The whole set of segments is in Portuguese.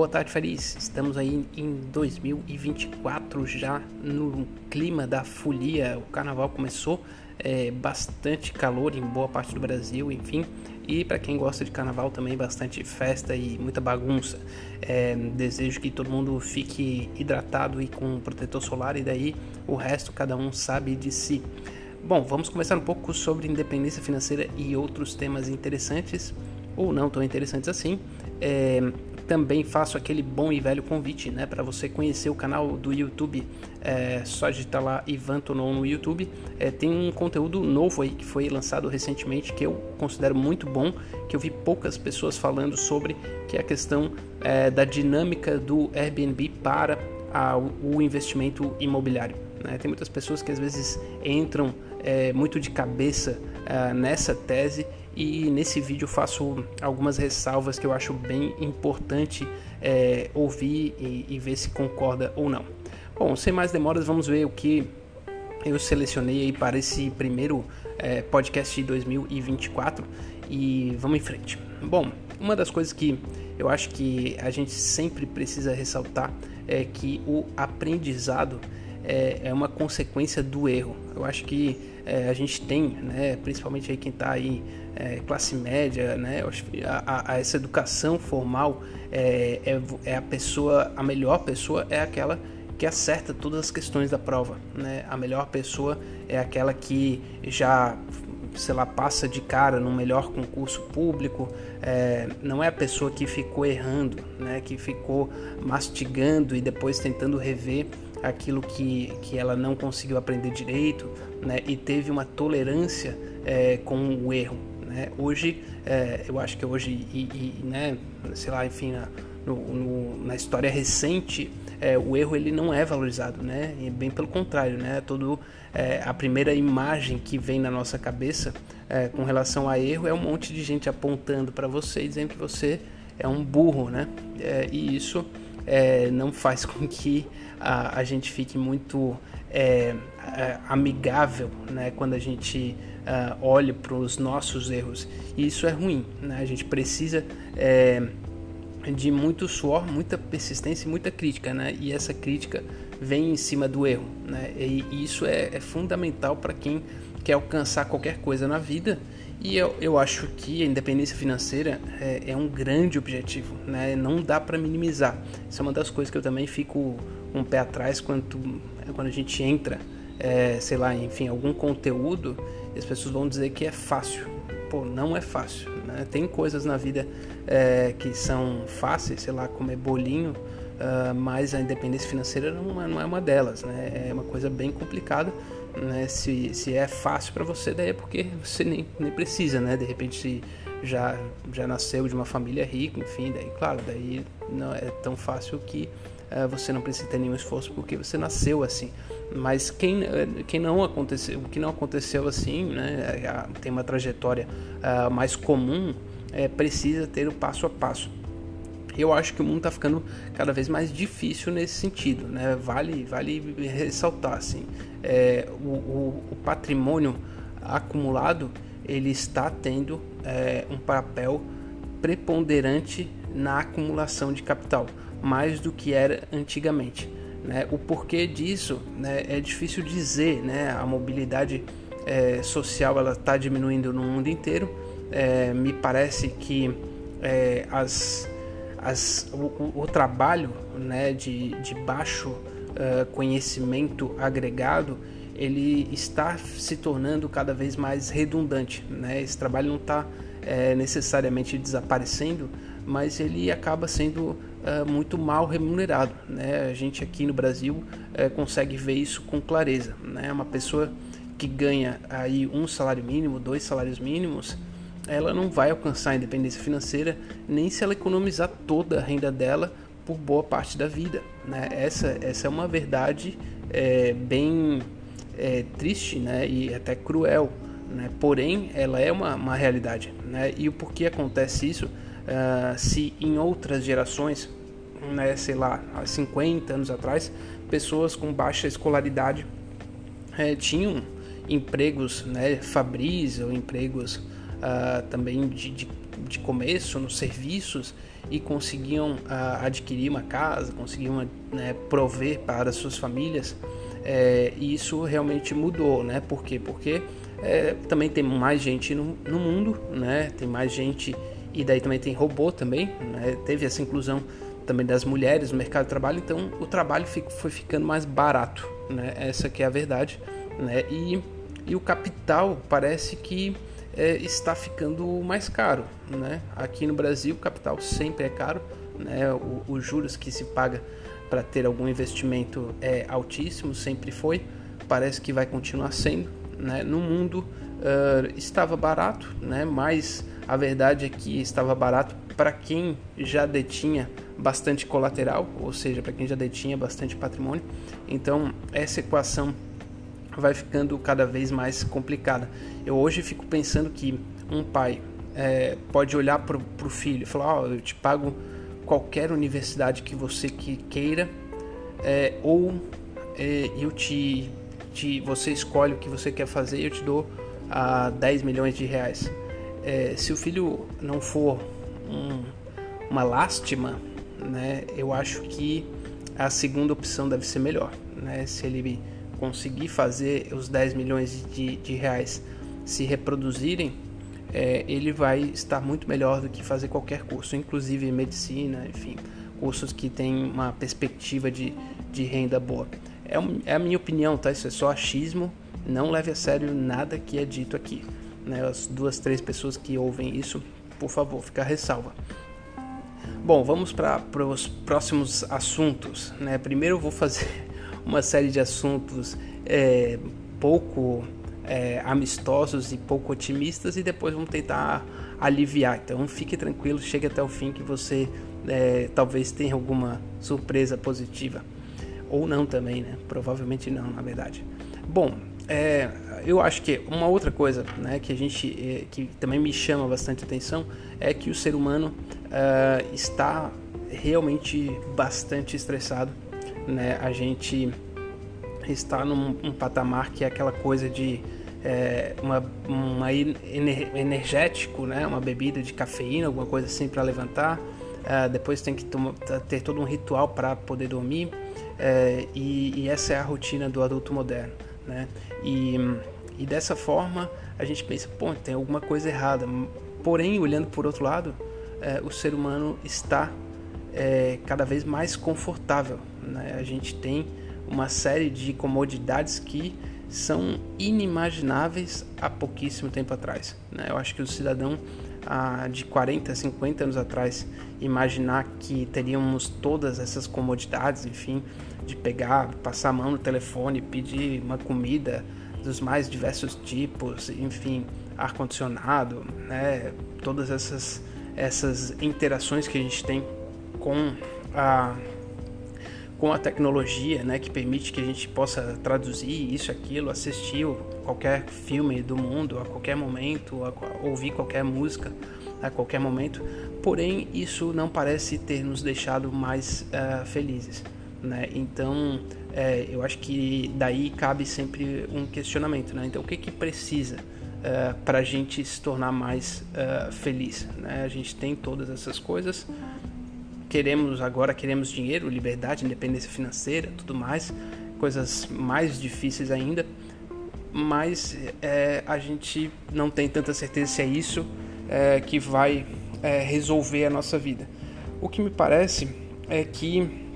Boa tarde, Feliz. Estamos aí em 2024 já no clima da folia. O carnaval começou, é, bastante calor em boa parte do Brasil, enfim. E para quem gosta de carnaval também, bastante festa e muita bagunça. É, desejo que todo mundo fique hidratado e com protetor solar, e daí o resto cada um sabe de si. Bom, vamos conversar um pouco sobre independência financeira e outros temas interessantes, ou não tão interessantes assim. É, também faço aquele bom e velho convite, né, para você conhecer o canal do YouTube. É só digitar lá Ivan Tonon no YouTube. É, tem um conteúdo novo aí que foi lançado recentemente que eu considero muito bom, que eu vi poucas pessoas falando sobre, que é a questão é, da dinâmica do Airbnb para a, o investimento imobiliário. Né? Tem muitas pessoas que às vezes entram é, muito de cabeça é, nessa tese e nesse vídeo faço algumas ressalvas que eu acho bem importante é, ouvir e, e, ver se concorda ou não. Bom, sem mais demoras, vamos ver o que eu selecionei aí para esse primeiro é, podcast de 2024 e vamos em frente. Bom, uma das coisas que eu acho que a gente sempre precisa ressaltar é que o aprendizado é, é uma consequência do erro. Eu acho que é, a gente tem, né, principalmente aí quem está aí é, classe média, né, a, a, essa educação formal é, é, é, a pessoa, a melhor pessoa é aquela que acerta todas as questões da prova, né? A melhor pessoa é aquela que já sei lá, passa de cara no melhor concurso público, é, não é a pessoa que ficou errando, né, que ficou mastigando e depois tentando rever aquilo que, que ela não conseguiu aprender direito né, e teve uma tolerância é, com o erro. Né? Hoje, é, eu acho que hoje, e, e né, sei lá, enfim, na, no, no, na história recente, é, o erro ele não é valorizado, né? E bem pelo contrário, né? Todo é, a primeira imagem que vem na nossa cabeça é, com relação a erro é um monte de gente apontando para você dizendo que você é um burro, né? É, e isso é, não faz com que a, a gente fique muito é, é, amigável né, quando a gente uh, olha para os nossos erros. E isso é ruim. Né? A gente precisa é, de muito suor, muita persistência e muita crítica. Né? E essa crítica vem em cima do erro. Né? E, e isso é, é fundamental para quem quer alcançar qualquer coisa na vida e eu, eu acho que a independência financeira é, é um grande objetivo, né? não dá para minimizar. Isso é uma das coisas que eu também fico um pé atrás quando, quando a gente entra, é, sei lá, enfim, algum conteúdo as pessoas vão dizer que é fácil. Pô, não é fácil. Né? Tem coisas na vida é, que são fáceis, sei lá, comer bolinho, uh, mas a independência financeira não é, não é uma delas. Né? É uma coisa bem complicada né? Se, se é fácil para você, daí é porque você nem, nem precisa, né? De repente se já, já nasceu de uma família rica, enfim, daí claro, daí não é tão fácil que uh, você não precisa ter nenhum esforço porque você nasceu assim. Mas quem, eh, quem não aconteceu, que não aconteceu assim, né? Tem uma trajetória uh, mais comum, é, precisa ter o passo a passo eu acho que o mundo está ficando cada vez mais difícil nesse sentido, né? Vale, vale ressaltar, assim, é, o, o, o, patrimônio acumulado ele está tendo é, um papel preponderante na acumulação de capital, mais do que era antigamente. Né? O porquê disso né, é difícil dizer, né? A mobilidade é, social ela está diminuindo no mundo inteiro. É, me parece que é, as as, o, o, trabalho né, de, de baixo uh, conhecimento agregado ele está se tornando cada vez mais redundante. Né? Esse trabalho não está é, necessariamente desaparecendo, mas ele acaba sendo uh, muito mal remunerado. Né? A gente aqui no Brasil consegue ver isso com clareza. Né? Uma pessoa que ganha aí um salário mínimo, dois salários mínimos, ela não vai alcançar a independência financeira nem se ela economizar toda a renda dela por boa parte da vida. Né? Essa, essa é uma verdade é, bem é, triste né? e até cruel, né? porém ela é uma, uma realidade. Né? E o porquê acontece isso? Uh, se em outras gerações, né, sei lá, há 50 anos atrás, pessoas com baixa escolaridade é, tinham empregos né, fabris ou empregos uh, também de, de, de, começo nos serviços e conseguiam uh, adquirir uma casa, conseguiam né, prover para suas famílias. É, e isso realmente mudou, né? Por quê? Porque é, também tem mais gente no, no, mundo, né? Tem mais gente e daí também tem robô também, né? Teve essa inclusão também das mulheres no mercado de trabalho, então o trabalho foi ficando mais barato, né? Essa que é a verdade, né? E, e o capital parece que é, está ficando mais caro, né? Aqui no Brasil capital sempre é caro, né? Os juros que se paga para ter algum investimento é altíssimo, sempre foi, parece que vai continuar sendo, né? No mundo uh, estava barato, né? Mas a verdade é que estava barato para quem já detinha bastante colateral, ou seja, para quem já detinha bastante patrimônio. Então, essa equação vai ficando cada vez mais complicada. Eu hoje fico pensando que um pai é, pode olhar para o filho e falar: oh, eu te pago qualquer universidade que você que queira, é, ou é, eu te, te, você escolhe o que você quer fazer e eu te dou a ah, 10 milhões de reais. É, se o filho não for um, uma lástima, né, eu acho que a segunda opção deve ser melhor. Né? Se ele conseguir fazer os 10 milhões de, de reais se reproduzirem, é, ele vai estar muito melhor do que fazer qualquer curso, inclusive medicina, enfim, cursos que têm uma perspectiva de, de renda boa. É, um, é a minha opinião, tá? Isso é só achismo, não leve a sério nada que é dito aqui. Né? As duas, três pessoas que ouvem isso, por favor, fica ressalva. Bom, vamos para os próximos assuntos. Né? Primeiro eu vou fazer uma série de assuntos é, pouco é, amistosos e pouco otimistas e depois vamos tentar aliviar. Então fique tranquilo, chegue até o fim que você é, talvez tenha alguma surpresa positiva. Ou não também, né? Provavelmente não, na verdade. Bom, é, eu acho que uma outra coisa né, que a gente é, que também me chama bastante atenção é que o ser humano uh, está realmente bastante estressado. Né? A gente está num um patamar que é aquela coisa de é, uma, uma energético, né? uma bebida de cafeína, alguma coisa assim para levantar. Uh, depois tem que tomar, ter todo um ritual para poder dormir. Uh, e, e, essa é a rotina do adulto moderno. Né? E, e dessa forma a gente pensa, pô, tem alguma coisa errada. Porém, olhando por outro lado, uh, o ser humano está é, cada vez mais confortável. Né? A gente tem uma série de comodidades que são inimagináveis há pouquíssimo tempo atrás. Né? Eu acho que o cidadão ah, de 40, 50 anos atrás imaginar que teríamos todas essas comodidades, enfim, de pegar, passar a mão no telefone, pedir uma comida dos mais diversos tipos, enfim, ar condicionado, né? Todas essas essas interações que a gente tem com a com a tecnologia, né, que permite que a gente possa traduzir isso, aquilo, assistir qualquer filme do mundo a qualquer momento, a, ouvir qualquer música a qualquer momento. Porém, isso não parece ter nos deixado mais uh, felizes, né? Então, é, eu acho que daí cabe sempre um questionamento, né? Então, o que que precisa uh, eh, para a gente se tornar mais uh, feliz? Né? A gente tem todas essas coisas queremos agora queremos dinheiro, liberdade, independência financeira, tudo mais, coisas mais difíceis ainda, mas é, a gente não tem tanta certeza se é isso é, que vai é, resolver a nossa vida. O que me parece é que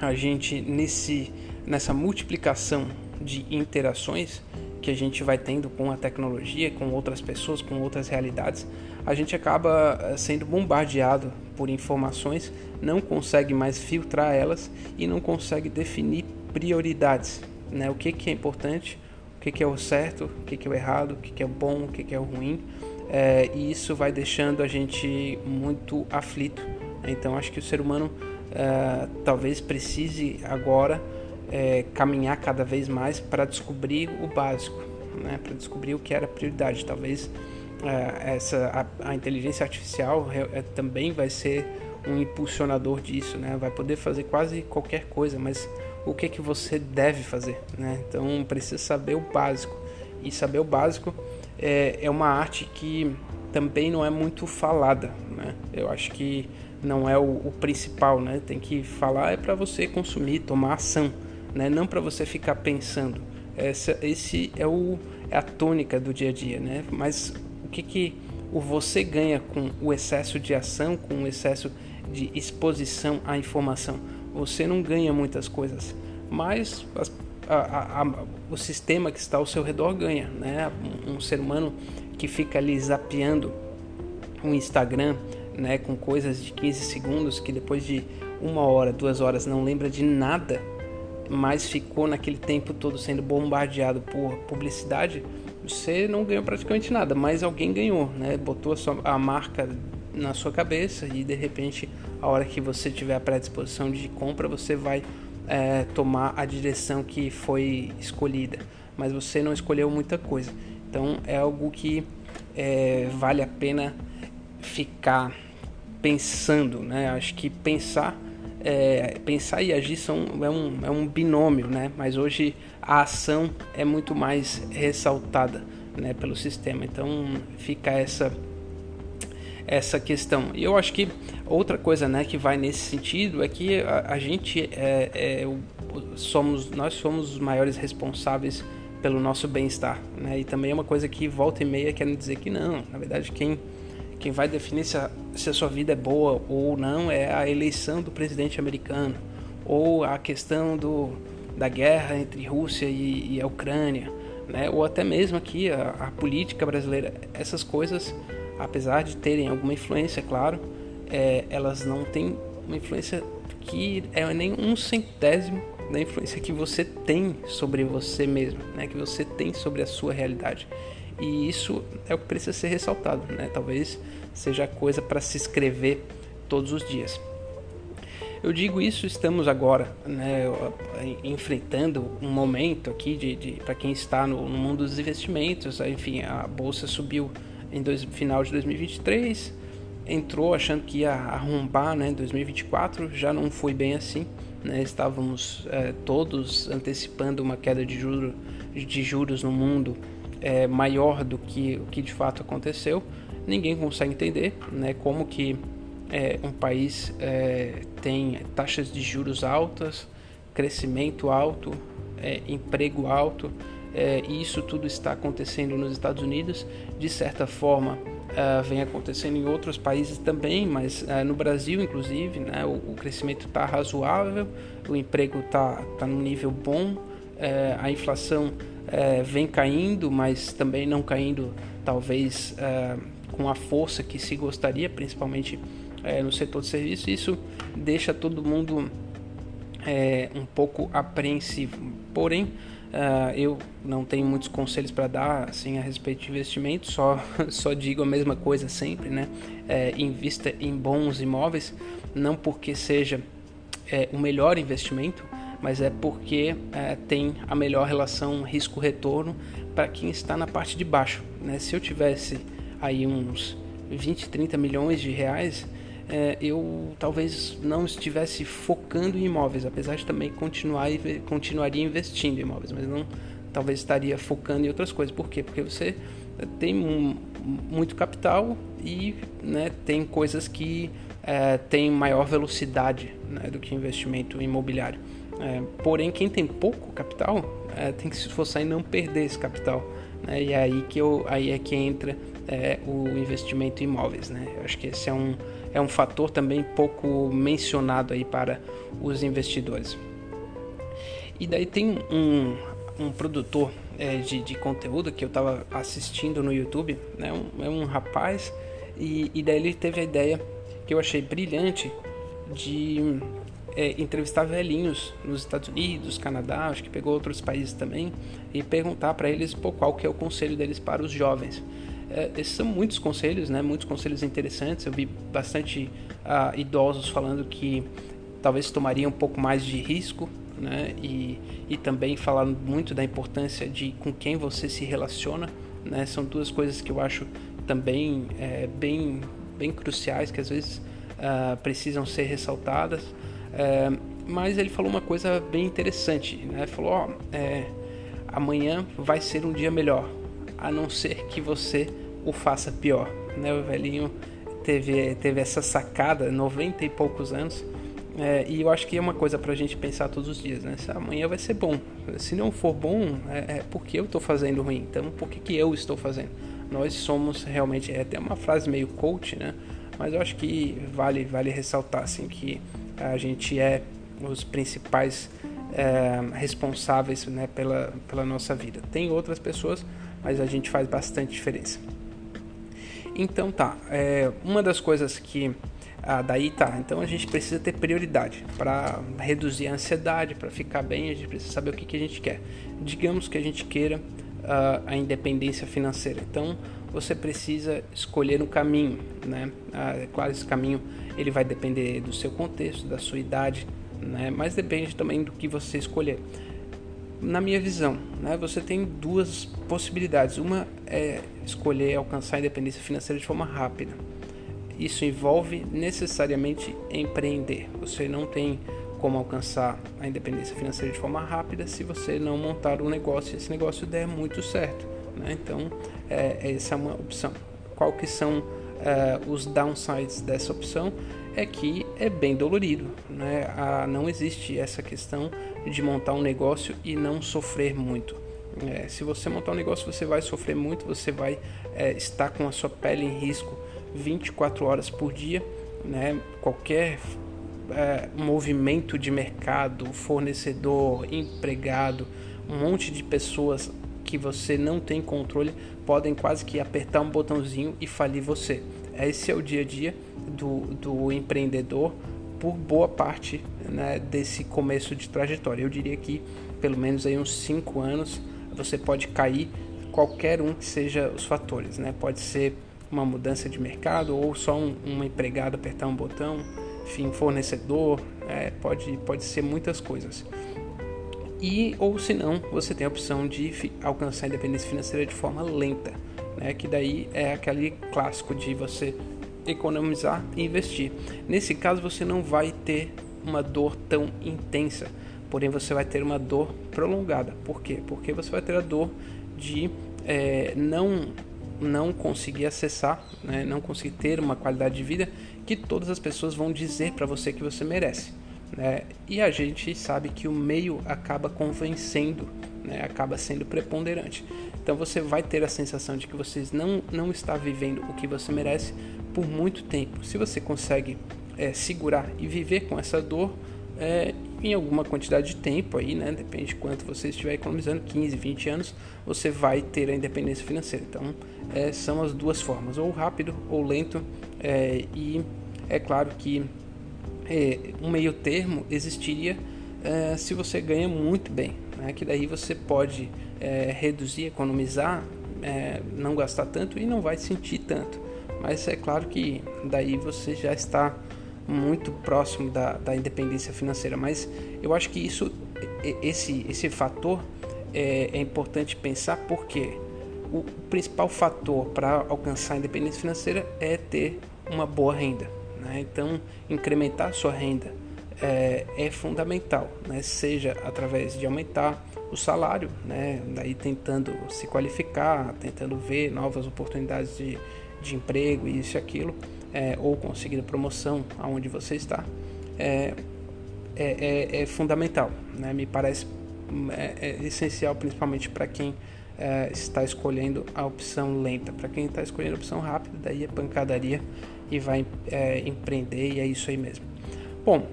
a gente nesse nessa multiplicação de interações que a gente vai tendo com a tecnologia, com outras pessoas, com outras realidades, a gente acaba eh, sendo bombardeado por informações, não consegue mais filtrar elas e não consegue definir prioridades, né? O que, que é importante, o que, que é o certo, o que, que é o errado, o que, que é o bom, o que, que é o ruim, é, e isso vai deixando a gente muito aflito. Então acho que o ser humano é, talvez precise agora é, caminhar cada vez mais para descobrir o básico, né? para descobrir o que era prioridade. Talvez é, essa a, a, inteligência artificial é, também vai ser um impulsionador disso, né? Vai poder fazer quase qualquer coisa, mas o que que você deve fazer, né? Então precisa saber o básico e saber o básico é, é uma arte que também não é muito falada, né? Eu acho que não é o, o principal, né? Tem que falar é para você consumir, tomar ação, né? Não para você ficar pensando. Essa, esse é o é a tônica do dia a dia, né? Mas o que que o você ganha com o excesso de ação, com o excesso de exposição à informação? Você não ganha muitas coisas, mas as, a, a, o sistema que está ao seu redor ganha, né? Um, um ser humano que fica ali zapeando um Instagram, né, com coisas de 15 segundos que depois de uma hora, duas horas não lembra de nada, mas ficou naquele tempo todo sendo bombardeado por publicidade, você não ganhou praticamente nada, mas alguém ganhou, né? Botou a, sua, a marca na sua cabeça e de repente, a hora que você tiver a predisposição de compra, você vai é, tomar a direção que foi escolhida, mas você não escolheu muita coisa. Então é algo que é, vale a pena ficar pensando, né? Acho que pensar, é, pensar e agir são, é, um, é um binômio, né? Mas hoje a ação é muito mais ressaltada, né? Pelo sistema. Então fica essa essa questão. E eu acho que outra coisa, né, que vai nesse sentido é que a, a gente é, é, somos nós somos os maiores responsáveis pelo nosso bem-estar, né? E também é uma coisa que volta e meia querem dizer que não. Na verdade, quem quem vai definir se a, se a sua vida é boa ou não é a eleição do presidente americano ou a questão do, da guerra entre Rússia e, e a Ucrânia, né? Ou até mesmo aqui a, a, política brasileira. Essas coisas, apesar de terem alguma influência, claro, é, elas não têm uma influência que é nem um centésimo da influência que você tem sobre você mesmo, né? que você tem sobre a sua realidade. E isso é o que precisa ser ressaltado, né? talvez seja coisa para se escrever todos os dias. Eu digo isso, estamos agora né, enfrentando um momento aqui de, de para quem está no, no, mundo dos investimentos. Enfim, a bolsa subiu em dois, final de 2023, entrou achando que ia arrombar né, em 2024, já não foi bem assim né, estávamos é, todos antecipando uma queda de, juro, de juros no mundo é, maior do que o que de fato aconteceu. Ninguém consegue entender né, como que é, um país é, tem taxas de juros altas, crescimento alto, é, emprego alto, é, e isso tudo está acontecendo nos Estados Unidos. De certa forma, uh, vem acontecendo em outros países também, mas no Brasil, inclusive, né, o, o crescimento está razoável, o emprego está tá num nível bom, a inflação vem caindo, mas também não caindo, talvez, com a força que se gostaria, principalmente no setor de serviço. Isso deixa todo mundo um pouco apreensivo. Porém, Uh, eu não tenho muitos conselhos para dar assim a respeito de investimento, só só digo a mesma coisa sempre, né? É, invista em bons imóveis, não porque seja é, o melhor investimento, mas é porque é, tem a melhor relação risco-retorno para quem está na parte de baixo. Né? Se eu tivesse aí uns 20, 30 milhões de reais, é, eu talvez não estivesse focando em imóveis, apesar de também continuar continuaria investindo em imóveis, mas não talvez estaria focando em outras coisas. Por quê? Porque você tem um, muito capital e né, tem coisas que é, têm maior velocidade né, do que investimento imobiliário. É, porém, quem tem pouco capital é, tem que se esforçar em não perder esse capital. Né, e é aí que eu, aí é que entra é, o investimento em imóveis. Né? Eu acho que esse é um é um fator também pouco mencionado aí para os investidores. E daí tem um, um produtor é, de, de conteúdo que eu estava assistindo no YouTube, né? um, é um rapaz, e, e daí ele teve a ideia que eu achei brilhante de é, entrevistar velhinhos nos Estados Unidos, Canadá, acho que pegou outros países também, e perguntar para eles pô, qual que é o conselho deles para os jovens. É, esses são muitos conselhos, né? Muitos conselhos interessantes. Eu vi bastante uh, idosos falando que talvez tomariam um pouco mais de risco, né? E, e também falando muito da importância de com quem você se relaciona, né? São duas coisas que eu acho também é, bem, bem cruciais que às vezes uh, precisam ser ressaltadas. É, mas ele falou uma coisa bem interessante, né? Falou, ó, é, amanhã vai ser um dia melhor a não ser que você o faça pior. Né? O velhinho teve, teve essa sacada, 90 e poucos anos, é, e eu acho que é uma coisa para a gente pensar todos os dias, né? Se amanhã vai ser bom. Se não for bom, é, é porque eu estou fazendo ruim. Então, por que, que eu estou fazendo? Nós somos realmente, é até uma frase meio coach, né? Mas eu acho que vale, vale ressaltar assim que a gente é os principais é, responsáveis né, pela, pela nossa vida. Tem outras pessoas, mas a gente faz bastante diferença. Então tá, é, uma das coisas que ah, daí tá, então a gente precisa ter prioridade para reduzir a ansiedade, para ficar bem, a gente precisa saber o que, que a gente quer. Digamos que a gente queira uh, a independência financeira, então você precisa escolher um caminho, né? Ah, é claro, esse caminho ele vai depender do seu contexto, da sua idade, né? Mas depende também do que você escolher. Na minha visão, né? Você tem duas possibilidades. Uma é escolher alcançar a independência financeira de forma rápida isso envolve necessariamente empreender. Você não tem como alcançar a independência financeira de forma rápida se você não montar um negócio e esse negócio der muito certo. Né? Então, é, essa é uma opção. Qual que são é, os downsides dessa opção? É que é bem dolorido. Né? Ah, não existe essa questão de montar um negócio e não sofrer muito. É, se você montar um negócio, você vai sofrer muito, você vai é, estar com a sua pele em risco 24 horas por dia, né? Qualquer é, movimento de mercado, fornecedor, empregado, um monte de pessoas que você não tem controle podem quase que apertar um botãozinho e falir você. Esse é o dia a dia do, do empreendedor por boa parte né, desse começo de trajetória. Eu diria que pelo menos aí uns 5 anos você pode cair qualquer um que seja os fatores, né? Pode ser uma mudança de mercado ou só um, um empregado apertar um botão, enfim, fornecedor, é, pode, pode ser muitas coisas. E ou se não, você tem a opção de alcançar a independência financeira de forma lenta, né? que daí é aquele clássico de você economizar e investir. Nesse caso, você não vai ter uma dor tão intensa, porém você vai ter uma dor prolongada. Por quê? Porque você vai ter a dor de é, não não conseguir acessar, né, não conseguir ter uma qualidade de vida que todas as pessoas vão dizer para você que você merece. Né? E a gente sabe que o meio acaba convencendo, né, acaba sendo preponderante. Então você vai ter a sensação de que você não, não está vivendo o que você merece por muito tempo. Se você consegue é, segurar e viver com essa dor, é, em alguma quantidade de tempo aí, né? Depende de quanto você estiver economizando, 15, 20 anos, você vai ter a independência financeira. Então, é, são as duas formas, ou rápido ou lento. É, e é claro que é, um meio termo existiria é, se você ganha muito bem, né? Que daí você pode é, reduzir, economizar, é, não gastar tanto e não vai sentir tanto. Mas é claro que daí você já está muito próximo da, da independência financeira, mas eu acho que isso, esse, esse fator é, é importante pensar porque o principal fator para alcançar a independência financeira é ter uma boa renda. Né? Então, incrementar sua renda é, é fundamental, né? seja através de aumentar o salário, né? daí tentando se qualificar, tentando ver novas oportunidades de, de emprego, isso e aquilo é, ou conseguir promoção aonde você está, é, é, é, é fundamental. Né? Me parece é, é essencial, principalmente para quem está escolhendo a opção lenta. Para quem está escolhendo a opção rápida, daí é pancadaria e vai empreender e é isso aí mesmo. Bom,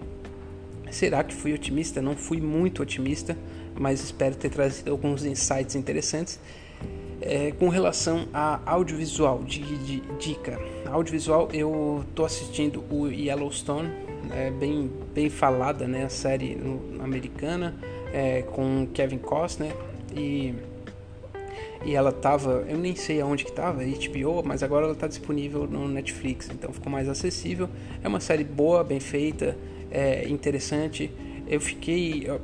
será que fui otimista? Não fui muito otimista, mas espero ter trazido alguns insights interessantes. É, com relação a audiovisual, de, de, dica. Audiovisual, eu tô assistindo o Yellowstone, é bem, bem falada, né? A série americana, é, com Kevin Costner e e ela tava, eu nem sei aonde que tava, HBO, mas agora ela está disponível no Netflix, então ficou mais acessível. É uma série boa, bem feita, é interessante. Eu fiquei, eu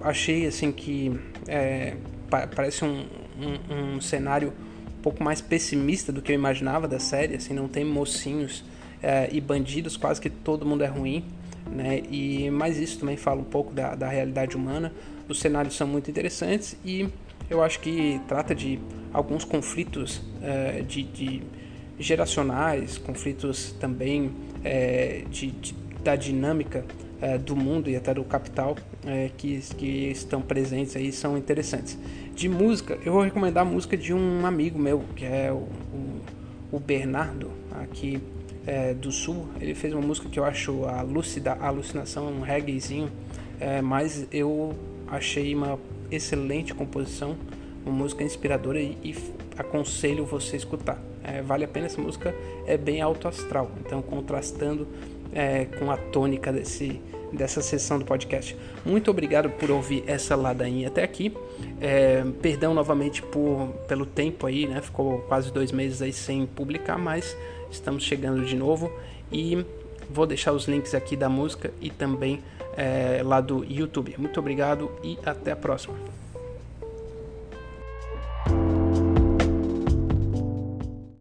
achei assim que é, parece um, um, um, cenário um pouco mais pessimista do que eu imaginava da série, assim, não tem mocinhos é, e bandidos, quase que todo mundo é ruim, né? E mas isso também fala um pouco da, da realidade humana. Os cenários são muito interessantes e eu acho que trata de alguns conflitos uh, de, de, geracionais, conflitos também uh, de, de, da dinâmica uh, do mundo e até do capital que, que estão presentes aí são interessantes. De música, eu vou recomendar a música de um amigo meu, que é o, o, o Bernardo, aqui do Sul. Ele fez uma música que eu acho a lúcida alucinação, um reggaezinho, mas eu achei uma excelente composição uma música inspiradora e, aconselho você a escutar. É, vale a pena, essa música é bem alto astral, então contrastando é, com a tônica desse, dessa sessão do podcast. Muito obrigado por ouvir essa ladainha até aqui. É, perdão novamente por, pelo tempo aí, né? Ficou quase dois meses aí sem publicar, mas estamos chegando de novo e vou deixar os links aqui da música e também é, lá do YouTube. Muito obrigado e até a próxima.